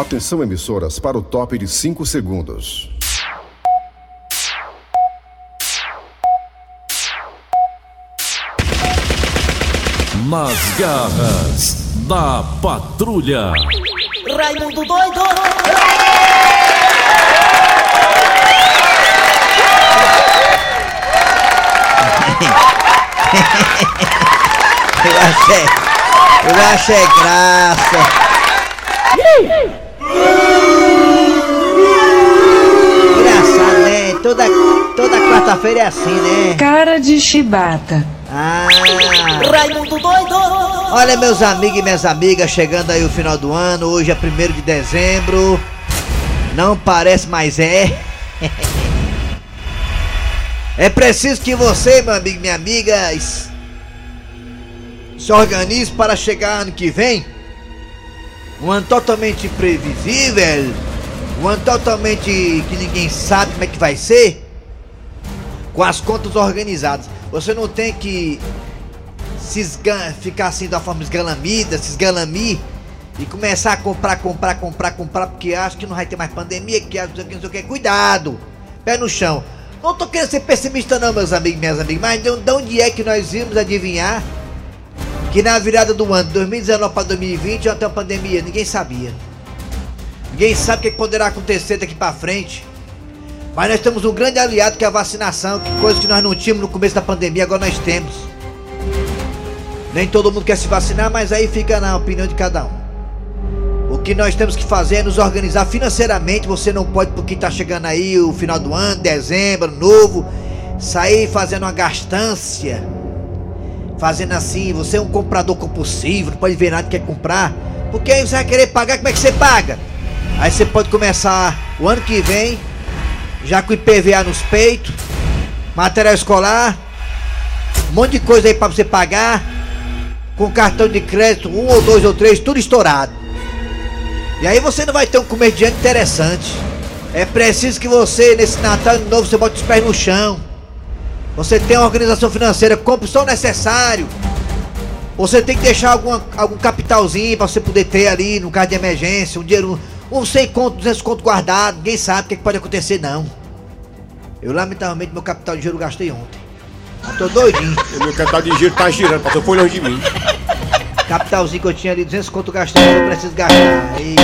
Atenção, emissoras, para o top de 5 segundos. Nas garras da patrulha. Raimundo doido! Eu achei. Eu achei graça. Engraçado, né? Toda, toda quarta-feira é assim, né? Cara de chibata. Ah. Raimundo doido! Olha, meus amigos e minhas amigas, chegando aí o final do ano, hoje é 1 de dezembro. Não parece, mas é. É preciso que você, meu amigo e minha amiga, se organize para chegar ano que vem. Um ano totalmente imprevisível. Um ano totalmente que ninguém sabe como é que vai ser. Com as contas organizadas. Você não tem que se ficar assim da forma esgalamida, se esgalamir e começar a comprar, comprar, comprar, comprar, porque acha que não vai ter mais pandemia, que acha que não sei o que. Cuidado! Pé no chão. Não tô querendo ser pessimista não, meus amigos minhas amigas, mas de onde é que nós vimos adivinhar que na virada do ano, 2019 para 2020, ia ter uma pandemia? Ninguém sabia. Ninguém sabe o que poderá acontecer daqui para frente. Mas nós temos um grande aliado que é a vacinação, que coisa que nós não tínhamos no começo da pandemia, agora nós temos. Nem todo mundo quer se vacinar, mas aí fica na opinião de cada um. O que nós temos que fazer é nos organizar financeiramente. Você não pode, porque tá chegando aí o final do ano, dezembro, novo, sair fazendo uma gastância. Fazendo assim, você é um comprador compulsivo, não pode ver nada que quer comprar. Porque aí você vai querer pagar, como é que você paga? Aí você pode começar o ano que vem, já com IPVA nos peitos, material escolar, um monte de coisa aí pra você pagar, com cartão de crédito, um ou dois ou três, tudo estourado. E aí você não vai ter um começo de ano interessante. É preciso que você, nesse Natal Ano Novo, você bote os pés no chão. Você tem uma organização financeira, compre só o necessário. Você tem que deixar alguma, algum capitalzinho pra você poder ter ali no caso de emergência, um dinheiro, um 100 conto, 200 conto guardado. Ninguém sabe o que, que pode acontecer, não. Eu, lamentavelmente, meu capital de dinheiro eu gastei ontem. Eu tô doidinho. O meu capital de giro tá girando, passou foi longe de mim. Capitalzinho que eu tinha ali, 200 conto gastei, eu preciso gastar. Aí,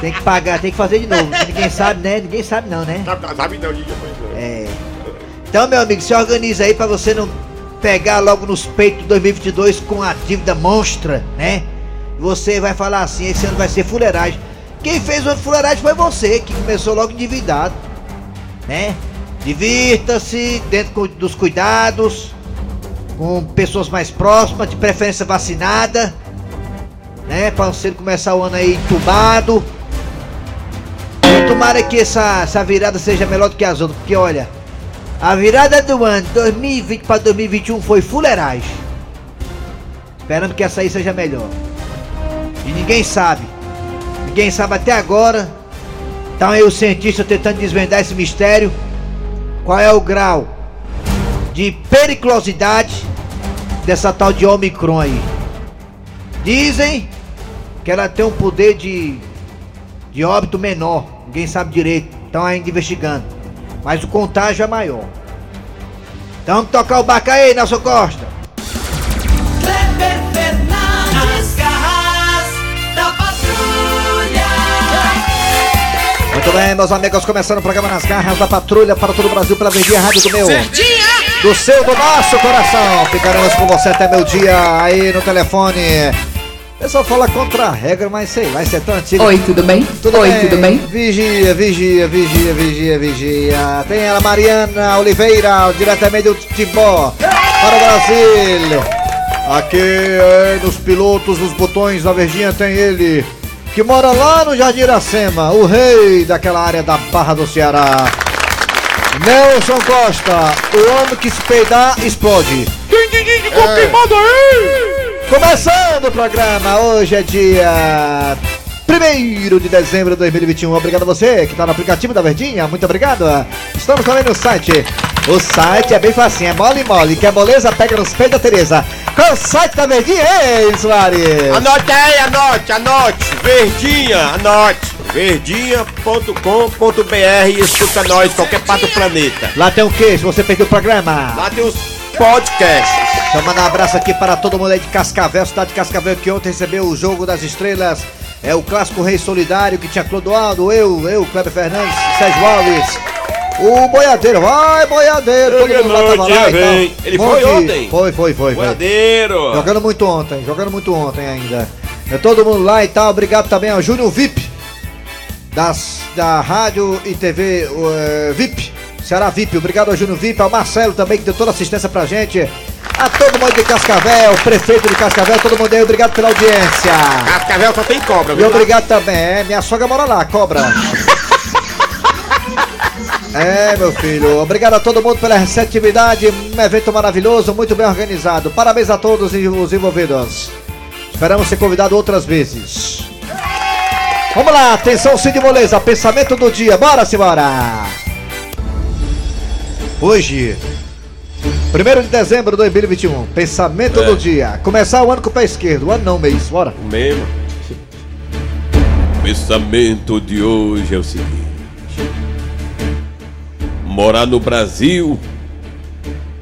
tem que pagar, tem que fazer de novo. Ninguém sabe, né? Ninguém sabe não, né? Sabe, sabe não, pois não. É. Então, meu amigo, se organiza aí pra você não pegar logo nos peitos de 2022 com a dívida monstra, né? Você vai falar assim, esse ano vai ser fuleiragem. Quem fez o fuleiragem foi você, que começou logo endividado, né? Divirta-se dentro dos cuidados, com pessoas mais próximas, de preferência vacinada, né? Pra você começar o ano aí entubado. Tomara que essa, essa virada seja melhor do que as outras, porque olha, a virada do ano 2020 para 2021 foi fuleiragem. Esperando que essa aí seja melhor. E ninguém sabe. Ninguém sabe até agora. Então aí os cientistas tentando desvendar esse mistério. Qual é o grau de periculosidade dessa tal de Omicron aí? Dizem que ela tem um poder de, de óbito menor. Ninguém sabe direito. Estão ainda investigando. Mas o contágio é maior. Então vamos tocar o barco aí, Nelson Costa. Muito bem, meus amigos, começando o programa nas garras da patrulha para todo o Brasil pela Verdinha Rádio do meu. Do seu, do nosso coração. Ficaremos com você até meu dia aí no telefone. Pessoal fala contra a regra, mas sei lá, isso é tão antigo. Oi, tudo bem? Tudo Oi, bem? tudo bem? Vigia, vigia, vigia, vigia, vigia. Tem ela, Mariana Oliveira, diretamente do Timbó, para o Brasil. Aqui é, nos pilotos, nos botões da Verdinha tem ele, que mora lá no Jardim Iracema, o rei daquela área da Barra do Ceará. Nelson Costa, o homem que se peidar explode. Tem Didi de confirmado aí! Começando o programa, hoje é dia 1 de dezembro de 2021. Obrigado a você que está no aplicativo da Verdinha, muito obrigado. Estamos também no site. O site é bem facinho, é mole mole. Quer moleza? Pega nos peitos da Tereza. Qual é o site da Verdinha, ei, Soares? Anote aí, anote, anote. Verdinha, anote. Verdinha.com.br e escuta nós qualquer parte do planeta. Lá tem o que? Se você perdeu o programa. Lá tem os podcasts. Então manda um abraço aqui para todo mundo aí de Cascavel, cidade de Cascavel, que ontem recebeu o jogo das estrelas. É o clássico Rei Solidário que tinha Clodoaldo, eu, eu, Kleber Fernandes, Sérgio Alves. O boiadeiro, vai boiadeiro, todo mundo lá tava lá e tal. vem. Ele foi Monte- ontem? Foi, foi, foi. foi. Boiadeiro. Jogando muito ontem, jogando muito ontem ainda. É todo mundo lá e tal. Obrigado também ao Júnior VIP, das, da Rádio e TV eh, VIP, Ceará VIP. Obrigado ao Júnior VIP, ao Marcelo também, que deu toda a assistência pra gente. A todo mundo de Cascavel, prefeito de Cascavel, todo mundo aí, obrigado pela audiência. Cascavel só tem cobra, E viu? obrigado também, é, minha sogra mora lá, cobra. É, meu filho, obrigado a todo mundo pela receptividade, um evento maravilhoso, muito bem organizado. Parabéns a todos os envolvidos. Esperamos ser convidado outras vezes. Vamos lá, atenção Cid Moleza, pensamento do dia, bora simbora! Hoje, 1 de dezembro de 2021, pensamento É. do dia. Começar o ano com o pé esquerdo, o ano não, mês, bora. O mesmo. Pensamento de hoje é o seguinte: morar no Brasil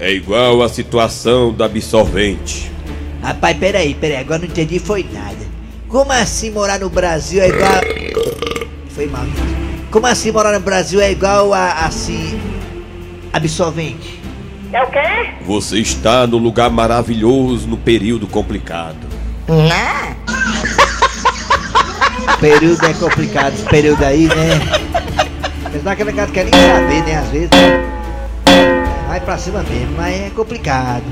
é igual a situação do absorvente. Rapaz, peraí, peraí, agora não entendi foi nada. Como assim morar no Brasil é igual. Foi mal. Como assim morar no Brasil é igual a assim. absorvente? Você está no lugar maravilhoso no período complicado. O período é complicado, esse período aí, né? Apesar que a negada quer nem saber, né? Às vezes. Vai pra cima mesmo, mas é complicado.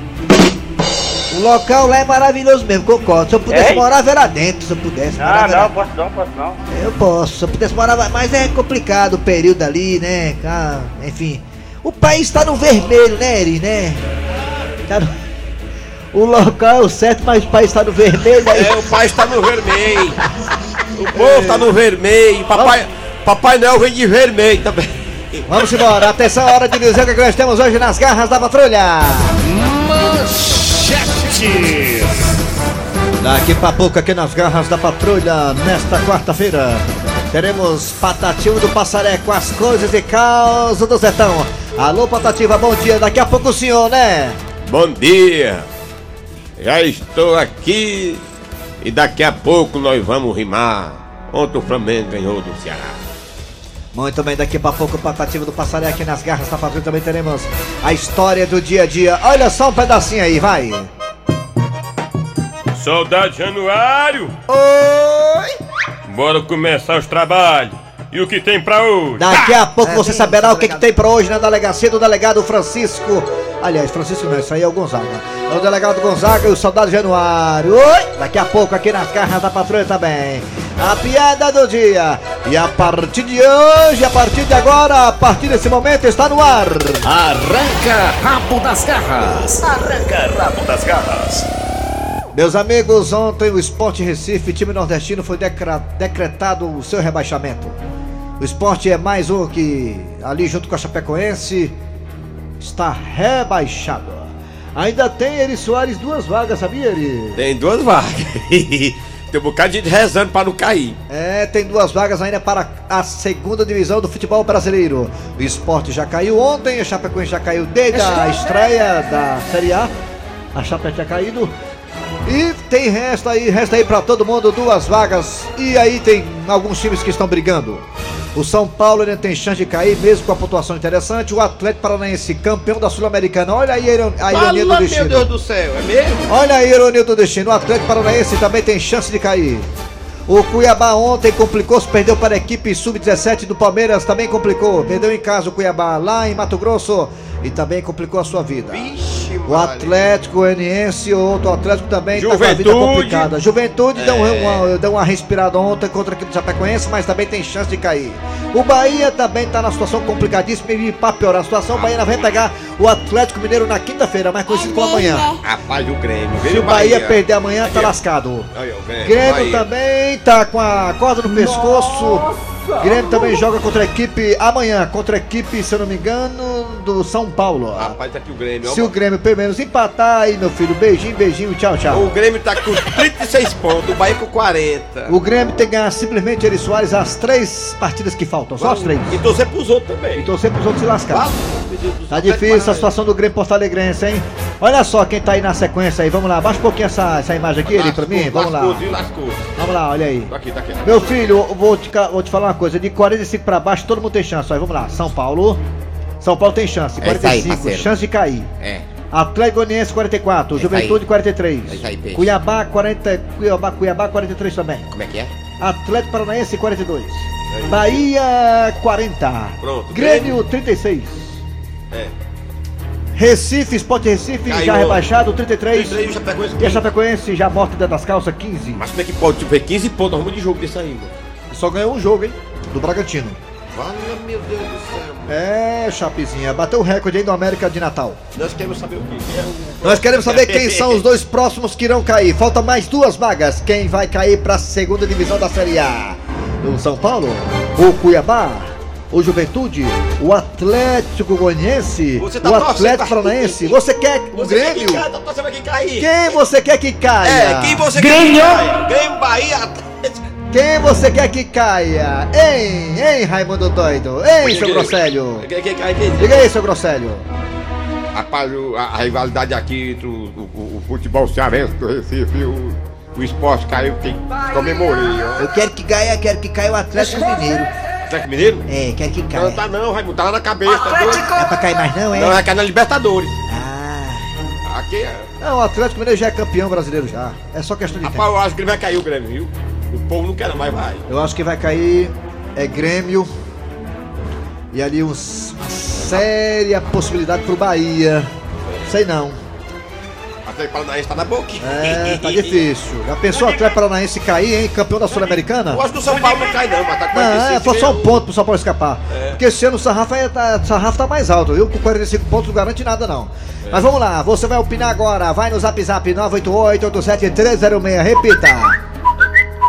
O local lá é maravilhoso mesmo, concordo. Se eu pudesse morar, ver lá dentro, se eu pudesse. morar, Ah, lá- não, posso não, posso não. Eu posso, se eu pudesse morar, mas é complicado o período ali, né? Ah, enfim. O país tá no vermelho, né, Eri, né? Tá no... O local é o certo, mas o país tá no vermelho aí. É, o pai está no vermelho. O povo está no vermelho. Papai, Papai Noel vem de vermelho também. Vamos embora, atenção, hora de dizer o que nós temos hoje nas garras da patrulha. Daqui pra pouco aqui nas garras da patrulha, nesta quarta-feira, teremos Patativa do Passaré com as coisas e causa do Zetão. Alô, Patativa, bom dia. Daqui a pouco o senhor, né? Bom dia. Já estou aqui e daqui a pouco nós vamos rimar. Ontem o Flamengo ganhou do Ceará. Muito bem, daqui pra pouco o Patativa do Passaré aqui nas garras da patrulha também teremos a história do dia a dia. Olha só um pedacinho aí, vai. Soldado Januário, Oi! bora começar os trabalhos. E o que tem pra hoje? Daqui a pouco É, você saberá o que, que tem pra hoje na delegacia do delegado Francisco. Aliás, Francisco não, isso aí é o Gonzaga. É o delegado Gonzaga e o soldado Januário. Oi! Daqui a pouco aqui nas garras da patrulha também. A piada do dia. E a partir de hoje, a partir de agora, a partir desse momento, está no ar. Arranca rabo das garras. Meus amigos, ontem o Esporte Recife, time nordestino, foi decretado o seu rebaixamento. O esporte é mais um que, ali junto com a Chapecoense, está rebaixado. Ainda tem Eri Soares duas vagas, sabia, Eri? Tem duas vagas. tem um bocado de gente rezando pra não cair. É, tem duas vagas ainda para a segunda divisão do futebol brasileiro. O esporte já caiu ontem, a Chapecoense já caiu desde a estreia da Série A. A Chape tinha caído. E tem resta aí, resta aí para todo mundo duas vagas. E aí tem alguns times que estão brigando. O São Paulo ainda tem chance de cair, mesmo com a pontuação interessante. O Atlético Paranaense, campeão da Sul-Americana. Olha aí a iron- a ironia do destino. do céu, é mesmo? Olha a ironia do destino. O Atlético Paranaense também tem chance de cair. O Cuiabá ontem complicou-se, perdeu para a equipe sub-17 do Palmeiras, também complicou. Perdeu em casa o Cuiabá lá em Mato Grosso e também complicou a sua vida. O Atlético Goianiense, outro Atlético também tá com a vida Juventude. complicada. Juventude deu, uma, deu uma respirada ontem contra a equipe do Chapecoense, mas também tem chance de cair. O Bahia também está na situação complicadíssima e para piorar a situação, o Bahia vai pegar o Atlético Mineiro na quinta-feira, mais conhecido como amanhã. Rapaz, o Grêmio. Se o Bahia perder amanhã, tá lascado. Olha, o Grêmio. Grêmio Bahia. também tá com a corda no pescoço. Grêmio também joga contra a equipe amanhã, contra a equipe, se eu não me engano, do São Paulo. Rapaz, tá aqui o Grêmio. ó. Se o Grêmio pelo menos empatar aí, meu filho, beijinho, beijinho, tchau, tchau. O Grêmio tá com 36 pontos, o Bahia com 40. O Grêmio tem que ganhar simplesmente Eri Soares as três partidas que faltam, só as três. E torcer pros outros também. E torcer pros outros se lascar. Tá difícil a situação do Grêmio Porto Alegrense, hein? Olha só quem tá aí na sequência aí, vamos lá, baixa um pouquinho essa, essa imagem aqui, Eri, pra mim, vamos lá. lascou, viu? Lascou. Vamos lá, olha aí. Tá aqui, tá aqui. Meu filho, vou te, vou te falar uma coisa, de 45 pra baixo todo mundo tem chance, olha, vamos lá, São Paulo, São Paulo tem chance, É isso aí, 45, chance de cair. É. Atlético Goianiense 44, isso Juventude aí. 43. É isso aí, peixe. Cuiabá 40, Cuiabá, Cuiabá 43 também. Como é que é? Atlético Paranaense 42. aí. Bahia 40. Pronto. Grêmio 36. É. Recife, Sport Recife Caiu. já rebaixado 33. 33, o Chapecoense E a Chapecoense já morta dentro das calças 15. Mas como é que pode ter 15 pontos? Arruma de jogo desse aí, mano. Só ganhou um jogo, hein? Do Bragantino. Fala, meu Deus do céu. É, Chapezinha, bateu o recorde aí do América de Natal. Nós queremos saber o quê? Nós queremos saber quem são os dois próximos que irão cair. Faltam mais duas vagas. Quem vai cair para a segunda divisão da Série A? O São Paulo, o Cuiabá, o Juventude, o Atlético Goianiense, tá o Atlético Paranaense. Você quer o Você quer Grêmio? quem cai? Tá torcendo pra quem cair? Quem você quer que caia? É, quem você quer que caia? Grêmio, Bahia, Atlético. Quem você quer que caia? Hein, hein, Raimundo Doido? Hein, seu Grosselho? Diga aí, seu Grosselho. Rapaz, a rivalidade aqui entre o, o- o futebol cearense do Recife e o, o esporte caiu, tem comemorei, ó. Eu quero que caia, quero que caia o Atlético Mineiro. Atlético Mineiro? É, quero que Não caia. tá não, Raimundo, tá lá na cabeça. tá doido? Não é pra cair mais não, é? Não, vai cair na Libertadores. Ah, Aqui é. Não, o Atlético Mineiro já é campeão brasileiro já. É só questão de tempo. Rapaz, eu acho que ele vai cair o Grêmio, viu? O povo não quer, mas vai. Eu acho que vai cair é Grêmio e ali uns, uma séria possibilidade pro Bahia. Sei não. Atlético Paranaense tá na boca. É, tá difícil. Já pensou o Atlético Paranaense cair, hein? Campeão da Sul-Americana? Eu acho que o São Paulo não cai não, mas tá com Não, é, 45 foi só um ponto pro São Paulo escapar. Porque esse ano o sarrafo, é, tá, o sarrafo tá mais alto, viu? Com 45 pontos não garante nada, não. Mas vamos lá, você vai opinar agora. Vai no zap zap 988-87306. Repita.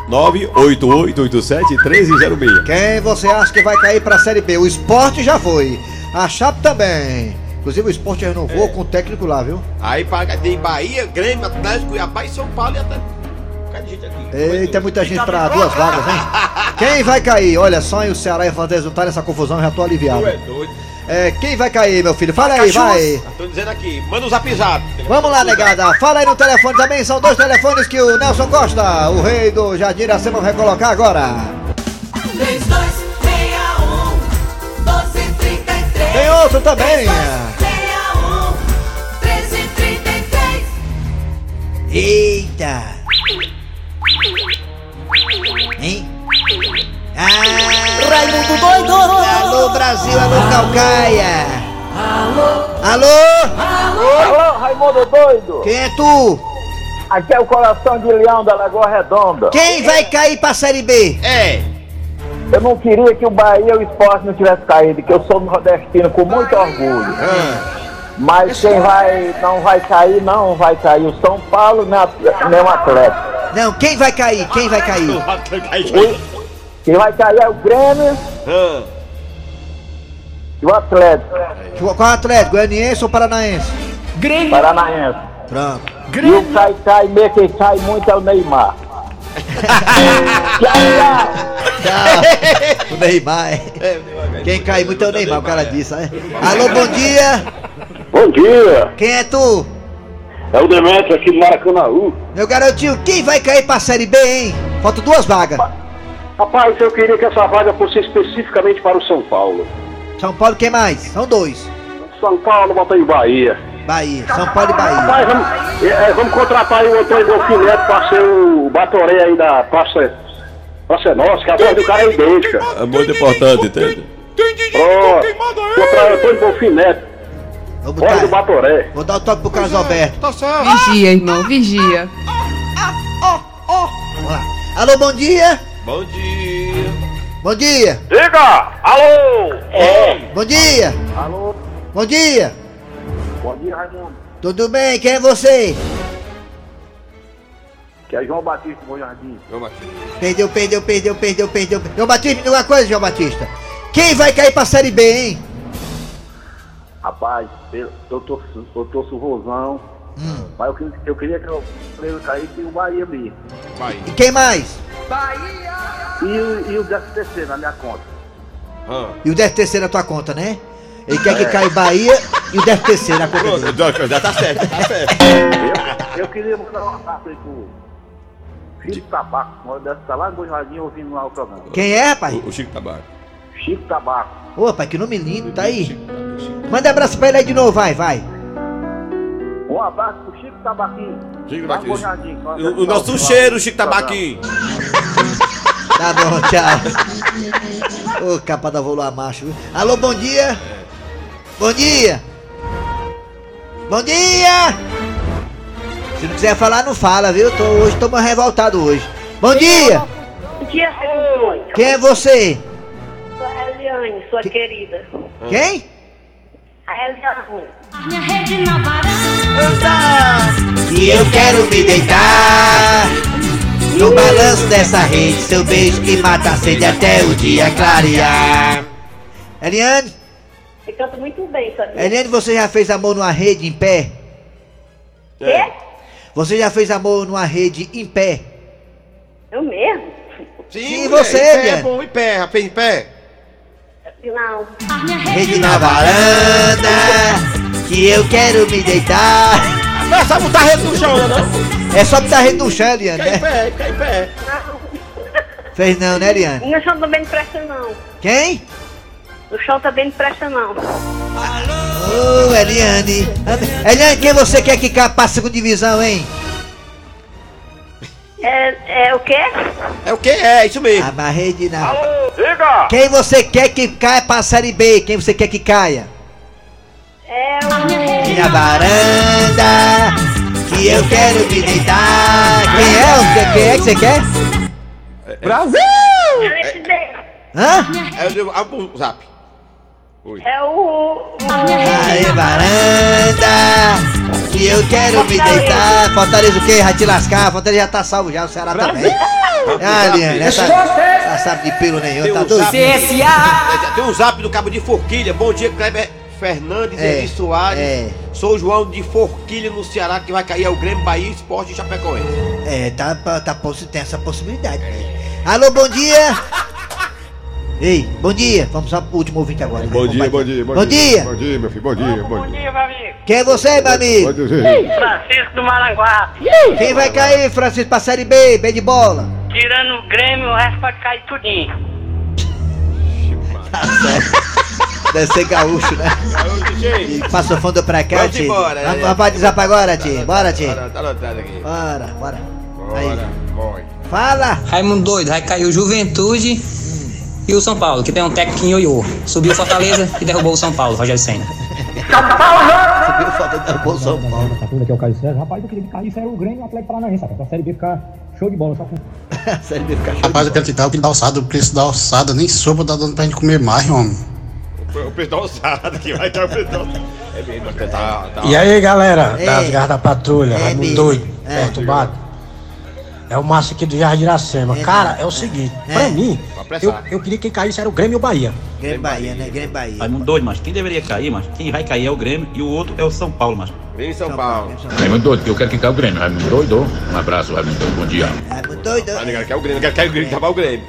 988871306. Quem você acha que vai cair pra Série B? O esporte já foi. A Chape também. Inclusive o esporte renovou com o técnico lá, viu? Aí tem Bahia, Grêmio, Atlético, Cuiabá e São Paulo e aqui? Eita, é muita gente pra duas vagas, hein? Quem vai cair? Olha só, e o Ceará e Fantasma não tá nessa confusão, eu já tô aliviado. Tu é doido. É, quem vai cair, meu filho? Fala aí, vai. Tô dizendo aqui, manda o zap zap. Vamos lá, negada. Fala aí no telefone também. São dois telefones que o Nelson Costa, o rei do Jardim Iracema, vai colocar agora. 3261 1233 Tem outro também. 3261 eita. Hein? Ah, Raimundo doido! alô Brasil, alô Calcaia. Alô? Alô, Raimundo Doido! Quem é tu? Aqui é o coração de leão da Lagoa Redonda. Quem vai cair pra Série B? É. Eu não queria que o Bahia e o esporte não tivesse caído, que eu sou nordestino com muito orgulho. Mas quem vai, não vai cair, não vai cair o São Paulo, nem, nem o Atlético. Não, quem vai cair? Quem vai cair? Quem vai cair é o Grêmio Ah, e o Atlético Qual Atlético? Goianiense ou Paranaense? Paranaense. Pronto. E o cai, cai, meio quem cai muito é o Neymar. tchau, tchau. Tchau. o Neymar. é. Quem cai muito é o Neymar, o cara disse. É. Alô, bom dia. Bom dia, Quem é tu? é o Demetrio aqui do Maracanãú. Meu garotinho, quem vai cair pra Série B, hein? Faltam duas vagas. Rapaz, eu queria que essa vaga fosse especificamente para o São Paulo. São Paulo, quem mais? São dois. São Paulo, bota aí Bahia. Bahia. São Paulo e Bahia. Rapaz, vamos, é, é, vamos contratar aí o Antônio Golfineto para ser o Batoré aí da Praça, Praça Nossa, que a voz do cara é idêntica. É muito importante, entende? Pronto, contratar o Antônio Golfineto, Vou, voz do botar, Batoré. vou dar o toque pro Carlos Alberto. Vigia, irmão, vigia. Vamos lá. Alô, bom dia. bom dia. Bom dia. Diga! Alô! É! Bom dia. Alô! Bom dia. Bom dia, Raimundo. Tudo bem? Quem é você? Que é João Batista do Bom Jardim. Vamos aqui. Perdeu, perdeu, perdeu, perdeu, perdeu. João Batista, me diga uma coisa, João Batista. Quem vai cair pra Série B, hein? Rapaz, eu eu torço, eu torço o Rosão. Mas eu, queria- eu queria que o primeiro caísse e o Bahia mesmo. Bahia. E quem mais? E, o- e o DSTC na minha conta. Ah. E o 13 terceiro na tua conta, né? Ele quer que caia o Bahia e o 13 terceiro na conta dele. já tá certo, tá certo. Eu, eu queria mandar um abraço aí pro Chico Tabaco. Mora deve estar lá em Jardim ouvindo lá o programa. Quem é, rapaz? O, o Chico Tabaco. Chico Tabaco. Ô, rapaz, que nome lindo, tá aí. Manda abraço pra ele aí de novo, vai, vai. Um abraço pro Chico Tabaquinho. Chico. Jardim. O, o nosso cheiro, Chico Tabaquinho. Tá bom, tchau. Ô, capa da Volua Macho, viu? Alô, bom dia. Bom dia. Bom dia. Se não quiser falar, não fala, viu? Tô, hoje tô mais revoltado hoje. Bom dia. Bom dia. Quem é você? Sou a Eliane, sua querida. Quem? Eliane. Minha rede na varanda. E eu quero me deitar No balanço dessa rede Seu beijo que mata a sede até o dia clarear Eliane, Você canta muito bem, sabia? Eliane, você já fez amor numa rede em pé? Quê? Você já fez amor numa rede em pé? Eu mesmo? Sim, mulher, você, em pé, é bom, em pé, já fez em pé. Não. Rede na varanda Que eu quero me deitar Não é só botar rede no chão, né, não? É só botar rede no chão, Eliane, Fica em né? pé, fica em pé. Fez não, né, Eliane? No chão também não presta, não. Quem? No chão também não presta, não. Ô, Eliane Eliane, quem você quer que caia pra segunda divisão, hein? É, é o quê? É o que? É, isso mesmo. A rede na... Diga! Quem você quer que caia pra Série B? Quem você quer que caia? É o... na varanda Que eu quero me deitar Quem é? O que- Quem é que você quer? LSD. Hã? É o o zap. Oi. É o... Aí, varanda Eu quero me deitar Fortaleza o quê? Vai te lascar Fortaleza já tá salvo já, o Ceará também Ah, Liane, essa Não sabe de pelo nenhum, Tem tá um doido? É, tem um zap do Cabo de Forquilha. Bom dia, Kleber Fernandes, É, Eli Soares. é. Sou o João de Forquilha no Ceará, que vai cair é o Grêmio Bahia Esporte e Chapecoense. É, tá, tá, possi- tem essa possibilidade Alô, bom dia Ei, bom dia Vamos só pro último ouvinte agora Bom dia, bom dia, Bom dia Bom dia, meu filho, bom dia, bom dia. meu amigo. Quem é você, meu amigo? Pode dizer. Francisco do Maranguá. Quem vai cair, Francisco, pra Série B? Bem de bola. Tirando o Grêmio, o resto pode cair tudinho. Tá certo. Deve ser gaúcho, né? E Passou fundo pra cá, Vamos tio. embora, Vamos, né? pra desapa agora, tio. Bora, tio. Tá, tá anotado aqui. Bora, bora. Aí. Bora. Fala. Raimundo doido, vai cair o Juventude e o São Paulo, que tem um técnico em ioiô. Subiu o Fortaleza e derrubou o São Paulo, Rogério Senna. Subiu foto da Bolsa São Paulo. Que é o Caio César. Rapaz, eu queria que caísse era o Grêmio e o Atlético Paranaense, rapaz. Pra Série B ficar show de bola, só com... Série B fica show. Rapaz, eu quero te dar o preço da alçada, o preço da alçada, nem sopa tá dando pra gente comer mais, homem. O preço da ousada que vai dar o preço da ousada. É mesmo, tá, tá. E aí, galera, É. das garras da patrulha, É doido, É. perturbado. É o Márcio aqui do Jardim Iracema. É. Cara, é o seguinte, É. pra mim, Pra apressar. eu, eu queria que quem caísse era o Grêmio e o Bahia. Grêmio Bahia, né? Grêmio Bahia. Raimundo doido, mas quem deveria cair, mas quem vai cair é o Grêmio e o outro é o São Paulo, mas. Vem em São Paulo. Raimundo doido, que eu quero que caia o Grêmio. Raimundo doido, um abraço, Raimundo doido, bom dia. É muito doido. Ah, quer o Grêmio, quer, quer o Grêmio, acabar o Grêmio.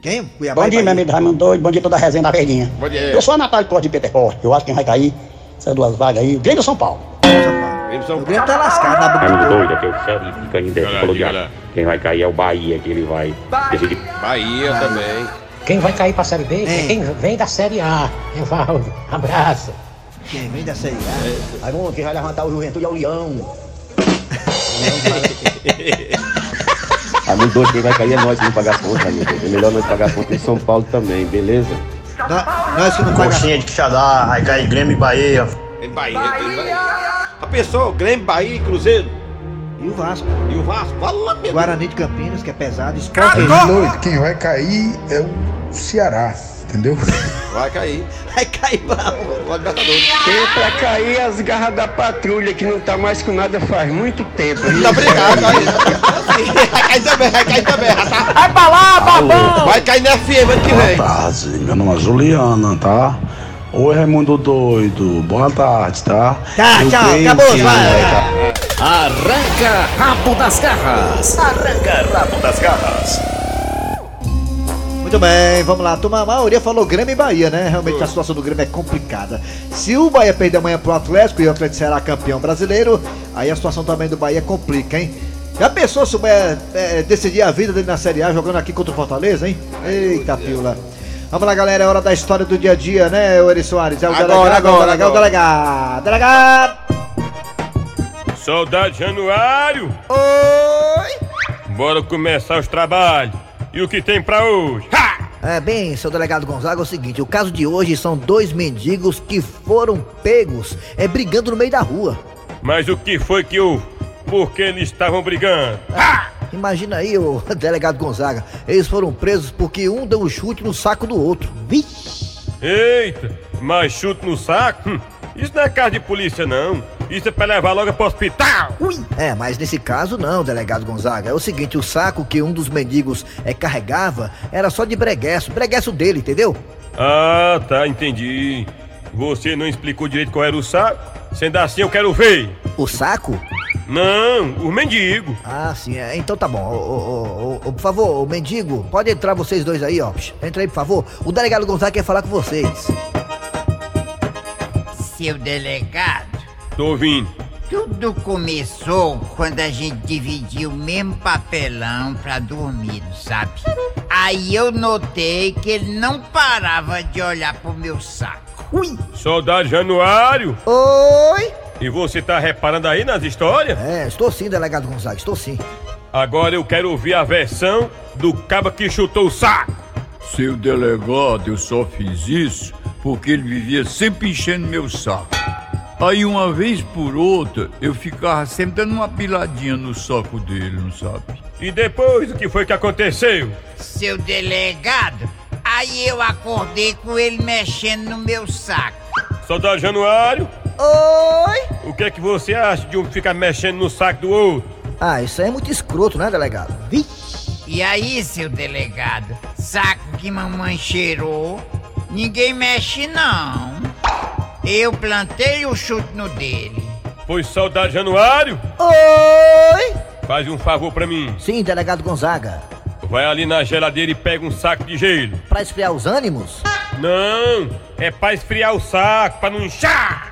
Quem? Cuiabá Bom e dia, meu amigo Raimundo doido, bom dia toda a resenha da Verdinha. Bom dia. Eu sou a Natália Corte de Peterport, eu acho que quem vai cair, essas duas vagas aí, o Grêmio ou São Paulo. São Paulo. O Grêmio tá lascado na boca. doido, aqui é o Xerife de Canindé, Olha falou de diga lá. Quem vai cair é o Bahia, que ele vai decidir. Bahia também. Quem vai cair pra Série B É. quem vem da Série A. Evaldo, abraço. Quem vem da Série A? Raimundo, quem vai levantar o Juventude é o Leão. Raimundo doido, quem vai cair é nós que não pagar conta, Raimundo. É melhor nós pagar conta em São Paulo também, beleza? Nó- Nós que não pagamos. de Quixadá, vai cair Grêmio e Bahia. Tem Bahia, tem Bahia. A pessoa, Grêmio, Bahia e Cruzeiro. E o Vasco. E o Vasco, fala meu. Guarani de Campinas, que é pesado. Esporte. Doido, quem vai cair é o Ceará, entendeu? Vai cair. Vai cair pra o Libertadores. Tem pra cair as garras da patrulha que não tá mais com nada faz muito tempo. Muito obrigado, aí. Vai cair também, vai cair também. Tá? Vai pra lá, babão! Vai cair na FM ano que Boa vem. tarde, meu nome é Juliana, tá? Oi, Raimundo Doido, boa tarde, tá? Tá, Eu tchau, acabou, que vai. tá- Arranca rabo das garras. Arranca rabo das garras. Muito bem, vamos lá. Turma, a maioria falou Grêmio e Bahia, né? Realmente a situação do Grêmio é complicada. Se o Bahia perder amanhã pro Atlético e o Atlético será campeão brasileiro, aí a situação também do Bahia complica, hein? Já pensou se o Bahia é, decidir a vida dele na Série A jogando aqui contra o Fortaleza, hein? Eita, pila. Vamos lá, galera, é hora da história do dia a dia, né, o Eri Soares? É o Agora, delegado, agora, o delegado, o agora. delegado. Delegado! Soldado Januário! Oi! Bora começar os trabalhos. E o que tem pra hoje? É, bem, seu delegado Gonzaga, é o seguinte, o caso de hoje são dois mendigos que foram pegos é, brigando no meio da rua. Mas o que foi que houve? Por que eles estavam brigando? Imagina aí, o delegado Gonzaga, eles foram presos porque um deu um chute no saco do outro. Vixe! Eita, mas chute no saco? Hum, isso não é caso de polícia, não. Isso é pra levar logo pro hospital. É, mas nesse caso não, delegado Gonzaga. É o seguinte, o saco que um dos mendigos é, carregava era só de breguesso, breguesso dele, entendeu? Ah, tá, entendi. Você não explicou direito qual era o saco? Sendo assim, eu quero ver. O saco? Não, o mendigo. Ah, sim, é. Então tá bom. Ô, ô, ô, ô, por favor, o mendigo, pode entrar vocês dois aí, ó. Entra aí, por favor. O delegado Gonzaga quer falar com vocês. Seu delegado, Tô ouvindo. tudo começou quando a gente dividiu o mesmo papelão pra dormir, sabe? Aí eu notei que ele não parava de olhar pro meu saco. Ui! Soldado Januário. Oi! E você tá reparando aí nas histórias? É, estou sim, delegado Gonzaga, estou sim. Agora eu quero ouvir a versão do caba que chutou o saco. Seu delegado, eu só fiz isso porque ele vivia sempre enchendo meu saco. Aí uma vez por outra, eu ficava sempre dando uma piladinha no saco dele, não sabe? E depois o que foi que aconteceu? Seu delegado, aí eu acordei com ele mexendo no meu saco. Soldado Januário. Oi! O que é que você acha de um ficar mexendo no saco do outro? Ah, isso aí é muito escroto, né, delegado? E aí, seu delegado, saco que mamãe cheirou, ninguém mexe não. Eu plantei o chute no dele. Foi soldado Januário? Oi! Faz um favor pra mim. Sim, delegado Gonzaga. Vai ali na geladeira e pega um saco de gelo. Pra esfriar os ânimos? Não, é pra esfriar o saco, pra não inchar.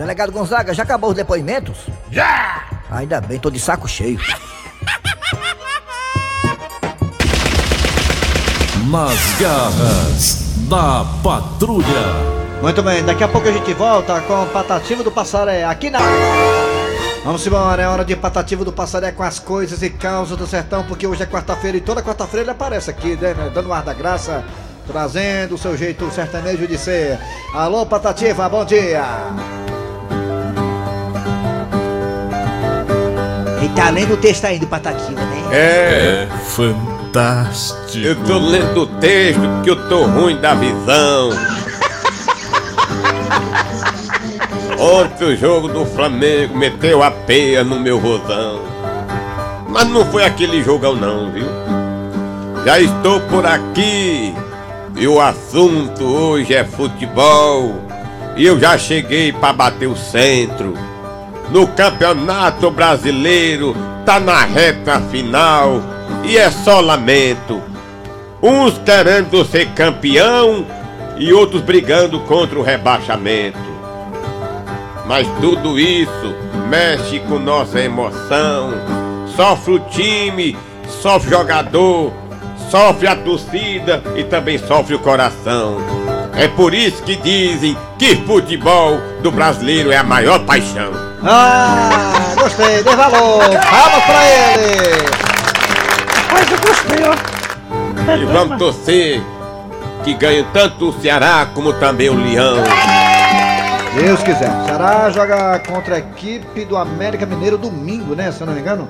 Delegado Gonzaga, já acabou os depoimentos? Já! Ainda bem, tô de saco cheio. Nas garras da patrulha. Muito bem, daqui a pouco a gente volta com o Patativo do Passaré aqui na. Vamos embora, é hora de Patativo do Passaré com as coisas e causas do sertão, porque hoje é quarta-feira e toda quarta-feira ele aparece aqui, né, dando ar da graça, trazendo o seu jeito sertanejo de ser. Alô, Patativa, bom dia! Tá lendo o texto aí do Patativa, né? É. fantástico. Eu tô lendo o texto que eu tô ruim da visão. Ontem o jogo do Flamengo meteu a peia no meu rosão. Mas não foi aquele jogão não, viu? Já estou por aqui e o assunto hoje é futebol. E eu já cheguei para bater o centro. No Campeonato Brasileiro tá na reta final e é só lamento. Uns querendo ser campeão e outros brigando contra o rebaixamento. Mas tudo isso mexe com nossa emoção. Sofre o time, sofre o jogador, sofre a torcida e também sofre o coração. É por isso que dizem que futebol do brasileiro é a maior paixão. Ah, gostei, dê valor! Palmas pra ele! Mas eu gostei, ó. E vamos torcer que ganhe tanto o Ceará como também o Leão. Deus quiser. Ceará joga contra a equipe do América Mineiro domingo, né? Se eu não me engano.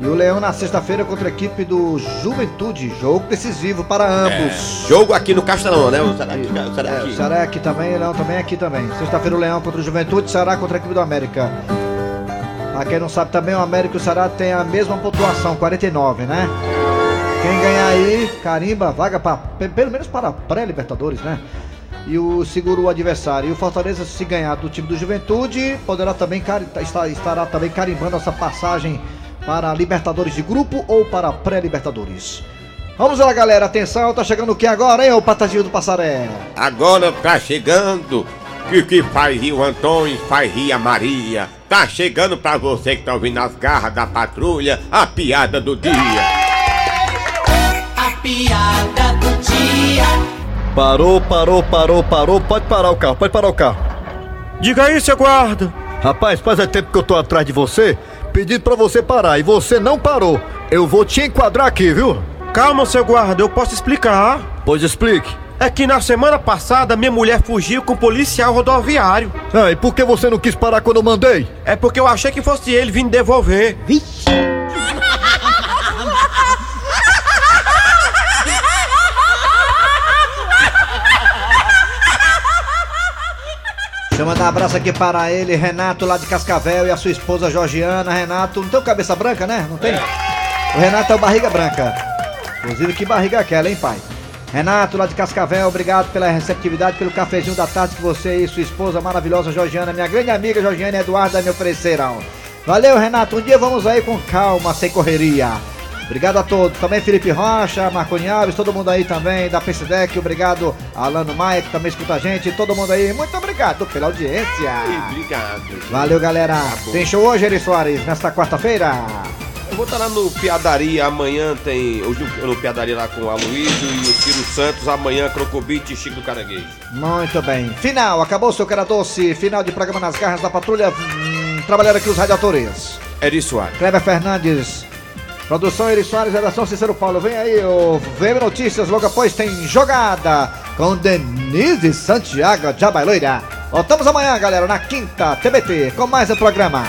E o Leão na sexta-feira contra a equipe do Juventude. Jogo decisivo para ambos. É, jogo aqui no Castelão, né? O Ceará aqui. O Ceará É, aqui. o Ceará é aqui também, o Leão também é aqui também. Sexta-feira o Leão contra o Juventude, Ceará contra a equipe do América. Pra quem não sabe também, o América e o Ceará tem a mesma pontuação, 49, né? Quem ganhar aí, carimba, vaga pra, pe- pelo menos para pré-Libertadores, né? E o segura o adversário. E o Fortaleza, se ganhar do time do Juventude, poderá também está- estará também carimbando essa passagem para a Libertadores de grupo ou para a pré-Libertadores. Vamos lá, galera. Atenção, tá chegando o que agora, hein, ô Patazinho do Passaré? Agora tá chegando. Que que faz rir o Antônio, faz rir a Maria. Tá chegando pra você que tá ouvindo as garras da patrulha, a piada do dia. A piada do dia. Parou, parou, parou, parou. Pode parar o carro, pode parar o carro. Diga aí, seu guarda. Rapaz, faz é tempo que eu tô atrás de você, pedindo pra você parar e você não parou. Eu vou te enquadrar aqui, viu? Calma, seu guarda, eu posso explicar. Pois explique. É que na semana passada minha mulher fugiu com um policial rodoviário. Ah, e por que você não quis parar quando eu mandei? É porque eu achei que fosse ele vindo devolver. Vixe! Deixa eu mandar um abraço aqui para ele, Renato, lá de Cascavel, e a sua esposa Georgiana. Renato, não tem cabeça branca, né? Não tem? O Renato é o barriga branca. Inclusive, que barriga é aquela, hein, pai? Renato, lá de Cascavel, obrigado pela receptividade, pelo cafezinho da tarde que você e sua esposa maravilhosa Georgiana, minha grande amiga Georgiana Eduarda, me ofereceram. Valeu, Renato. Um dia vamos aí com calma, sem correria. Obrigado a todos. Também Felipe Rocha, Marconi Alves, todo mundo aí também da PCDEC. Obrigado, Alano Maia, que também escuta a gente. Todo mundo aí, muito obrigado pela audiência. Obrigado. Valeu, galera. Tem show hoje, Eri Soares, nesta quarta-feira? Eu vou estar lá no Piadaria amanhã, tem. Hoje no, no Piadaria lá com o Aloysio e o Ciro Santos, amanhã Crocobite e Chico do Caranguejo. Muito bem. Final, acabou seu cara doce. Final de programa nas garras da patrulha. Hum, trabalhando aqui os radiadores. Eri Soares. Kleber Fernandes. Produção Eri Soares, redação Cícero Paulo. Vem aí o VM Notícias, logo após tem jogada com Denise Santiago de Abailoira. Voltamos amanhã, galera, na quinta TBT, com mais um programa.